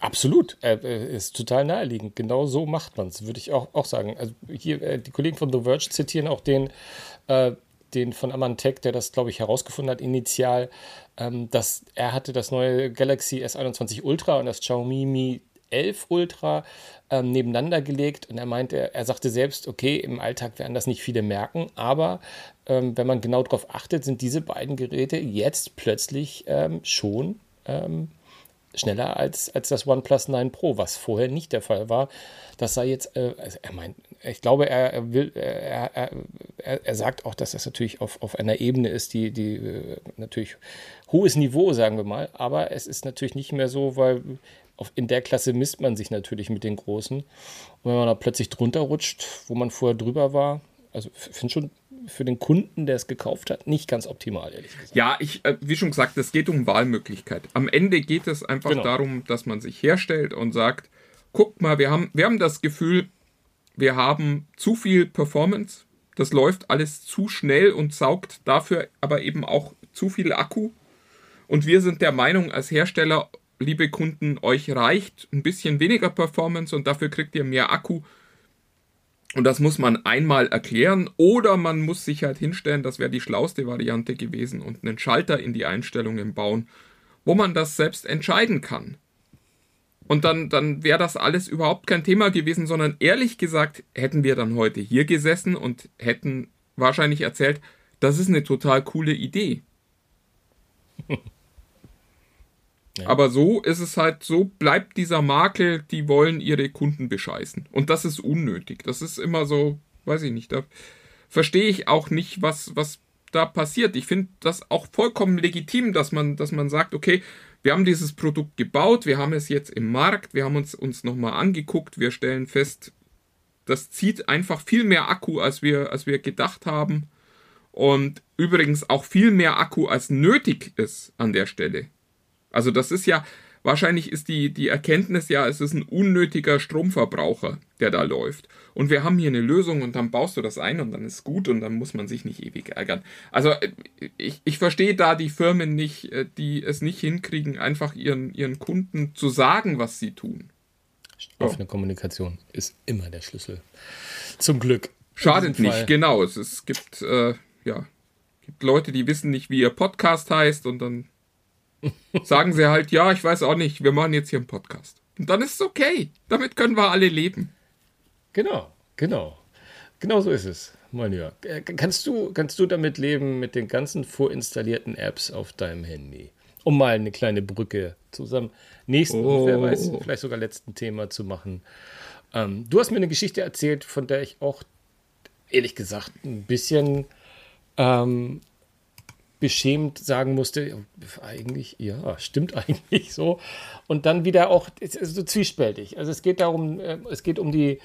absolut, äh, ist total naheliegend. Genau so macht man es, würde ich auch, auch sagen. Also hier, die Kollegen von The Verge zitieren auch den, äh, den von Amantech, der das, glaube ich, herausgefunden hat, initial, ähm, dass er hatte das neue Galaxy S21 Ultra und das Xiaomi Mi 11 Ultra ähm, nebeneinander gelegt. Und er meinte, er sagte selbst, okay, im Alltag werden das nicht viele merken, aber ähm, wenn man genau darauf achtet, sind diese beiden Geräte jetzt plötzlich ähm, schon ähm, schneller als, als das OnePlus 9 Pro, was vorher nicht der Fall war. Das sei jetzt, äh, also er meint, ich glaube, er, will, er, er, er, sagt auch, dass das natürlich auf, auf einer Ebene ist, die, die äh, natürlich hohes Niveau, sagen wir mal, aber es ist natürlich nicht mehr so, weil auf, in der Klasse misst man sich natürlich mit den Großen. Und wenn man da plötzlich drunter rutscht, wo man vorher drüber war, also finde schon für den Kunden, der es gekauft hat, nicht ganz optimal, ehrlich gesagt.
Ja, ich, äh, wie schon gesagt, es geht um Wahlmöglichkeit. Am Ende geht es einfach genau. darum, dass man sich herstellt und sagt, guckt mal, wir haben, wir haben das Gefühl, wir haben zu viel Performance, das läuft alles zu schnell und saugt dafür aber eben auch zu viel Akku. Und wir sind der Meinung als Hersteller, liebe Kunden, euch reicht ein bisschen weniger Performance und dafür kriegt ihr mehr Akku und das muss man einmal erklären oder man muss sich halt hinstellen, das wäre die schlauste Variante gewesen und einen Schalter in die Einstellungen bauen, wo man das selbst entscheiden kann. Und dann, dann wäre das alles überhaupt kein Thema gewesen, sondern ehrlich gesagt hätten wir dann heute hier gesessen und hätten wahrscheinlich erzählt, das ist eine total coole Idee. Aber so ist es halt, so bleibt dieser Makel, die wollen ihre Kunden bescheißen. Und das ist unnötig. Das ist immer so, weiß ich nicht, da verstehe ich auch nicht, was, was da passiert. Ich finde das auch vollkommen legitim, dass man, dass man sagt, okay, wir haben dieses Produkt gebaut, wir haben es jetzt im Markt, wir haben uns, uns nochmal angeguckt, wir stellen fest, das zieht einfach viel mehr Akku, als wir, als wir gedacht haben. Und übrigens auch viel mehr Akku, als nötig ist an der Stelle. Also das ist ja, wahrscheinlich ist die, die Erkenntnis ja, es ist ein unnötiger Stromverbraucher, der da läuft. Und wir haben hier eine Lösung und dann baust du das ein und dann ist gut und dann muss man sich nicht ewig ärgern. Also äh, ich, ich verstehe da die Firmen nicht, äh, die es nicht hinkriegen, einfach ihren, ihren Kunden zu sagen, was sie tun.
Offene oh. Kommunikation ist immer der Schlüssel. Zum Glück.
Schadet nicht, genau. Es, es gibt, äh, ja, gibt Leute, die wissen nicht, wie ihr Podcast heißt und dann sagen sie halt, ja, ich weiß auch nicht, wir machen jetzt hier einen Podcast. Und dann ist es okay. Damit können wir alle leben.
Genau, genau. Genau so ist es, mein Jörg. Äh, kannst du, kannst du damit leben mit den ganzen vorinstallierten Apps auf deinem Handy? Um mal eine kleine Brücke zusammen nächsten oh. wer weiß, vielleicht sogar letzten Thema zu machen. Ähm, du hast mir eine Geschichte erzählt, von der ich auch ehrlich gesagt ein bisschen ähm, beschämt sagen musste, eigentlich, ja, stimmt eigentlich so. Und dann wieder auch so zwiespältig. Also es geht darum, äh, es geht um die,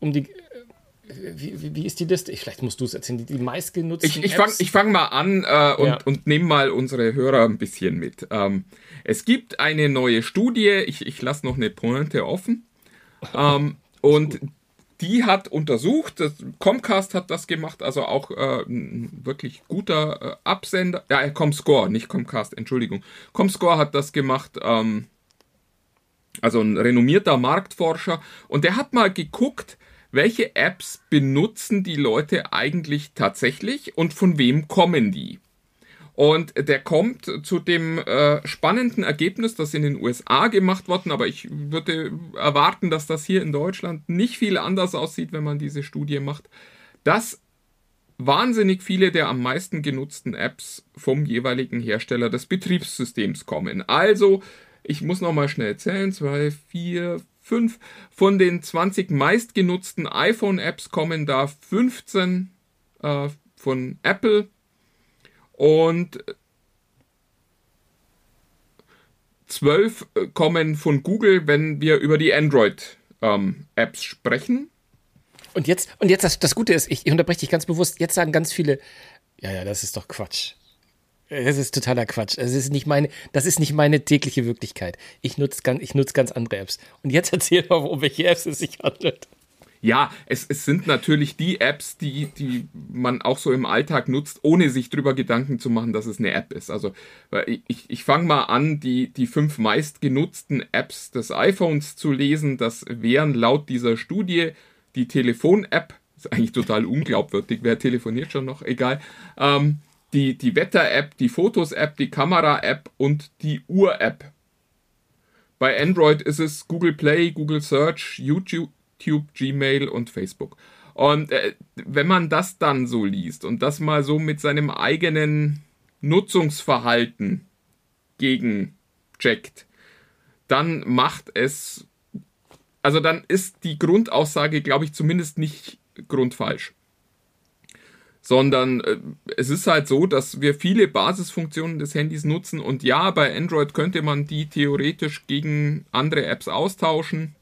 um die, äh, wie, wie ist die Liste? Vielleicht musst du es erzählen, die, die meistgenutzten
Ich, ich fange fang mal an äh, und, ja. und nehme mal unsere Hörer ein bisschen mit. Ähm, es gibt eine neue Studie, ich, ich lasse noch eine Pointe offen. Ähm, und die hat untersucht, das, Comcast hat das gemacht, also auch äh, ein wirklich guter äh, Absender, ja, Comscore, nicht Comcast, Entschuldigung. Comscore hat das gemacht, ähm, also ein renommierter Marktforscher, und der hat mal geguckt, welche Apps benutzen die Leute eigentlich tatsächlich und von wem kommen die. Und der kommt zu dem äh, spannenden Ergebnis, das in den USA gemacht worden, aber ich würde erwarten, dass das hier in Deutschland nicht viel anders aussieht, wenn man diese Studie macht, dass wahnsinnig viele der am meisten genutzten Apps vom jeweiligen Hersteller des Betriebssystems kommen. Also, ich muss nochmal schnell zählen, zwei, vier, fünf. Von den 20 meistgenutzten iPhone-Apps kommen da 15 äh, von Apple, und zwölf kommen von Google, wenn wir über die Android-Apps ähm, sprechen.
Und jetzt, und jetzt das, das Gute ist, ich, ich unterbreche dich ganz bewusst, jetzt sagen ganz viele, ja, ja, das ist doch Quatsch. Das ist totaler Quatsch. Das ist nicht meine, das ist nicht meine tägliche Wirklichkeit. Ich nutze ganz, ich ganz andere Apps. Und jetzt erzähl mal, um welche Apps es sich handelt.
Ja, es, es sind natürlich die Apps, die, die man auch so im Alltag nutzt, ohne sich drüber Gedanken zu machen, dass es eine App ist. Also ich, ich fange mal an, die, die fünf meistgenutzten Apps des iPhones zu lesen. Das wären laut dieser Studie die Telefon-App. Ist eigentlich total unglaubwürdig. Wer telefoniert schon noch? Egal. Ähm, die, die Wetter-App, die Fotos-App, die Kamera-App und die Uhr-App. Bei Android ist es Google Play, Google Search, YouTube, YouTube, Gmail und Facebook. Und äh, wenn man das dann so liest und das mal so mit seinem eigenen Nutzungsverhalten gegencheckt, dann macht es, also dann ist die Grundaussage, glaube ich, zumindest nicht grundfalsch. Sondern äh, es ist halt so, dass wir viele Basisfunktionen des Handys nutzen und ja, bei Android könnte man die theoretisch gegen andere Apps austauschen.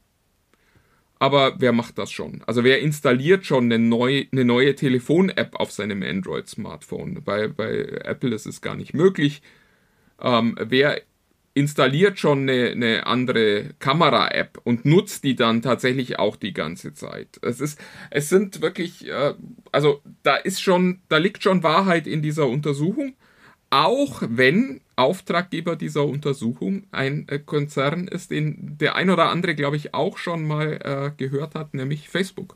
Aber wer macht das schon? Also wer installiert schon eine neue, eine neue Telefon-App auf seinem Android-Smartphone? Bei, bei Apple ist es gar nicht möglich. Ähm, wer installiert schon eine, eine andere Kamera-App und nutzt die dann tatsächlich auch die ganze Zeit. Es ist, es sind wirklich, äh, also da ist schon, da liegt schon Wahrheit in dieser Untersuchung, auch wenn Auftraggeber dieser Untersuchung ein äh, Konzern ist, den der ein oder andere, glaube ich, auch schon mal äh, gehört hat, nämlich Facebook.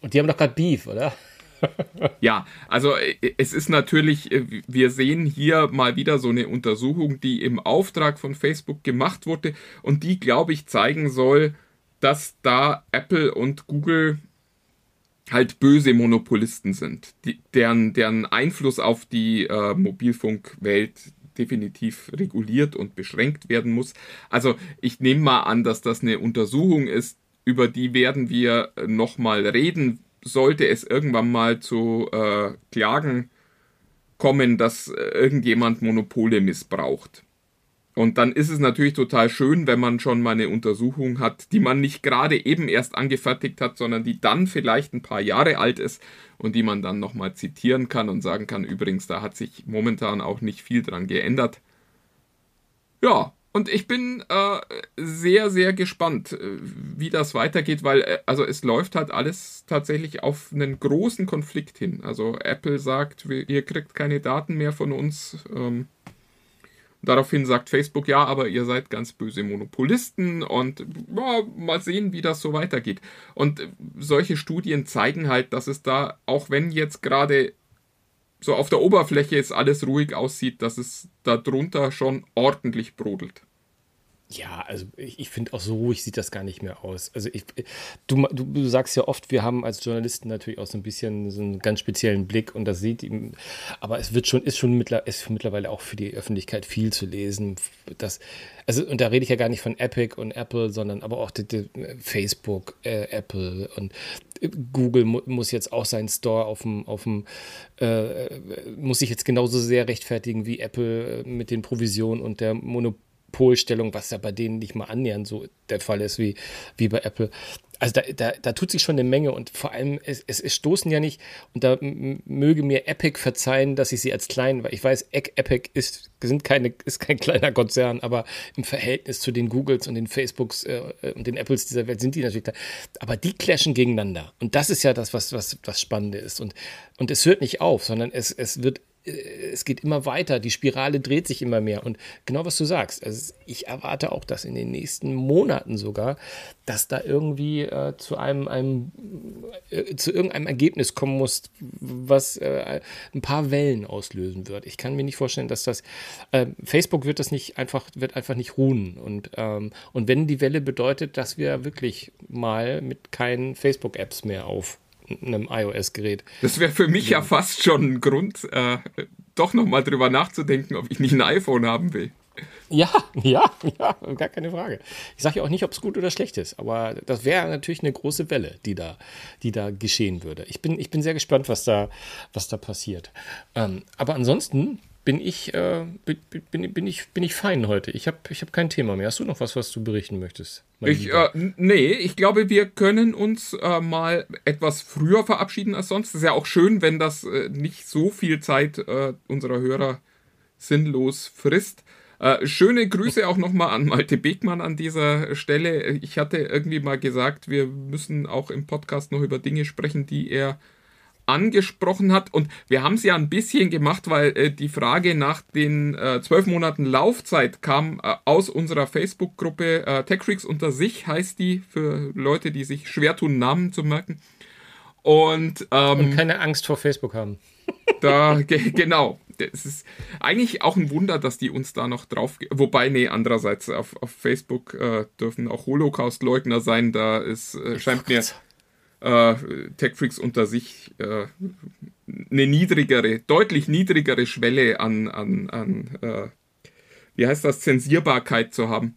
Und die haben doch gerade Beef, oder?
ja, also äh, es ist natürlich, äh, wir sehen hier mal wieder so eine Untersuchung, die im Auftrag von Facebook gemacht wurde und die, glaube ich, zeigen soll, dass da Apple und Google halt böse Monopolisten sind, die, deren, deren Einfluss auf die äh, Mobilfunkwelt definitiv reguliert und beschränkt werden muss. Also ich nehme mal an, dass das eine Untersuchung ist, über die werden wir nochmal reden, sollte es irgendwann mal zu äh, Klagen kommen, dass äh, irgendjemand Monopole missbraucht. Und dann ist es natürlich total schön, wenn man schon mal eine Untersuchung hat, die man nicht gerade eben erst angefertigt hat, sondern die dann vielleicht ein paar Jahre alt ist und die man dann nochmal zitieren kann und sagen kann, übrigens, da hat sich momentan auch nicht viel dran geändert. Ja, und ich bin äh, sehr, sehr gespannt, äh, wie das weitergeht, weil äh, also es läuft halt alles tatsächlich auf einen großen Konflikt hin. Also Apple sagt, ihr kriegt keine Daten mehr von uns. Ähm, daraufhin sagt Facebook, ja, aber ihr seid ganz böse Monopolisten und ja, mal sehen, wie das so weitergeht. Und äh, solche Studien zeigen halt, dass es da, auch wenn jetzt gerade so auf der Oberfläche es alles ruhig aussieht, dass es darunter schon ordentlich brodelt.
Ja, also ich, ich finde auch so ruhig sieht das gar nicht mehr aus. Also ich, du, du, du, sagst ja oft, wir haben als Journalisten natürlich auch so ein bisschen so einen ganz speziellen Blick und das sieht ihm, aber es wird schon, ist schon mittler, ist mittlerweile auch für die Öffentlichkeit viel zu lesen. Das, also, und da rede ich ja gar nicht von Epic und Apple, sondern aber auch die, die Facebook, äh, Apple und äh, Google mu muss jetzt auch seinen Store auf dem, auf dem äh, muss sich jetzt genauso sehr rechtfertigen wie Apple äh, mit den Provisionen und der Monopol Polstellung, was ja bei denen nicht mal annähernd so der Fall ist wie, wie bei Apple. Also da, da, da tut sich schon eine Menge und vor allem, es, es, es stoßen ja nicht, und da möge mir Epic verzeihen, dass ich sie als klein, weil ich weiß, Epic ist, sind keine, ist kein kleiner Konzern, aber im Verhältnis zu den Googles und den Facebooks äh, und den Apples dieser Welt sind die natürlich da. Aber die clashen gegeneinander. Und das ist ja das, was, was, was Spannende ist. Und, und es hört nicht auf, sondern es, es wird es geht immer weiter, die Spirale dreht sich immer mehr. Und genau was du sagst, also ich erwarte auch, dass in den nächsten Monaten sogar, dass da irgendwie äh, zu einem, einem äh, zu irgendeinem Ergebnis kommen muss, was äh, ein paar Wellen auslösen wird. Ich kann mir nicht vorstellen, dass das ähm, Facebook wird das nicht einfach, wird einfach nicht ruhen. Und, ähm, und wenn die Welle bedeutet, dass wir wirklich mal mit keinen Facebook-Apps mehr auf einem iOS-Gerät.
Das wäre für mich ja fast schon ein Grund, äh, doch nochmal drüber nachzudenken, ob ich nicht ein iPhone haben will.
Ja, ja, ja, gar keine Frage. Ich sage ja auch nicht, ob es gut oder schlecht ist, aber das wäre natürlich eine große Welle, die da, die da geschehen würde. Ich bin, ich bin sehr gespannt, was da, was da passiert. Ähm, aber ansonsten bin ich, äh, bin, bin, ich, bin ich fein heute. Ich habe ich hab kein Thema mehr. Hast du noch was, was du berichten möchtest?
Ich, äh, nee, ich glaube, wir können uns äh, mal etwas früher verabschieden als sonst. Es ist ja auch schön, wenn das äh, nicht so viel Zeit äh, unserer Hörer sinnlos frisst. Äh, schöne Grüße auch nochmal an Malte Beckmann an dieser Stelle. Ich hatte irgendwie mal gesagt, wir müssen auch im Podcast noch über Dinge sprechen, die er angesprochen hat. Und wir haben es ja ein bisschen gemacht, weil äh, die Frage nach den äh, zwölf äh, Monaten Laufzeit kam äh, aus unserer Facebook-Gruppe äh, TechFreaks unter sich, heißt die, für Leute, die sich schwer tun, Namen zu merken. Und, ähm,
Und keine Angst vor Facebook haben.
Da, genau. Es ist eigentlich auch ein Wunder, dass die uns da noch drauf. Wobei, nee, andererseits auf, auf Facebook äh, dürfen auch Holocaust-Leugner sein. Da ist, äh, scheint mir äh, Techfreaks unter sich äh, eine niedrigere, deutlich niedrigere Schwelle an, an, an äh, wie heißt das, Zensierbarkeit zu haben.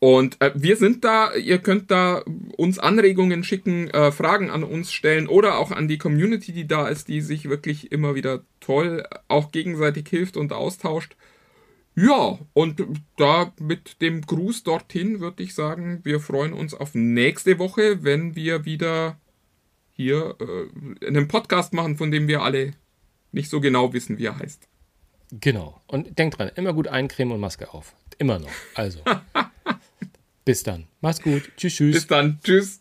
Und äh, wir sind da, ihr könnt da uns Anregungen schicken, äh, Fragen an uns stellen oder auch an die Community, die da ist, die sich wirklich immer wieder toll auch gegenseitig hilft und austauscht. Ja, und da mit dem Gruß dorthin würde ich sagen, wir freuen uns auf nächste Woche, wenn wir wieder hier äh, einen Podcast machen, von dem wir alle nicht so genau wissen, wie er heißt.
Genau. Und denkt dran, immer gut eincremen und Maske auf. Immer noch. Also. Bis dann. Mach's gut. Tschüss, tschüss.
Bis dann. Tschüss.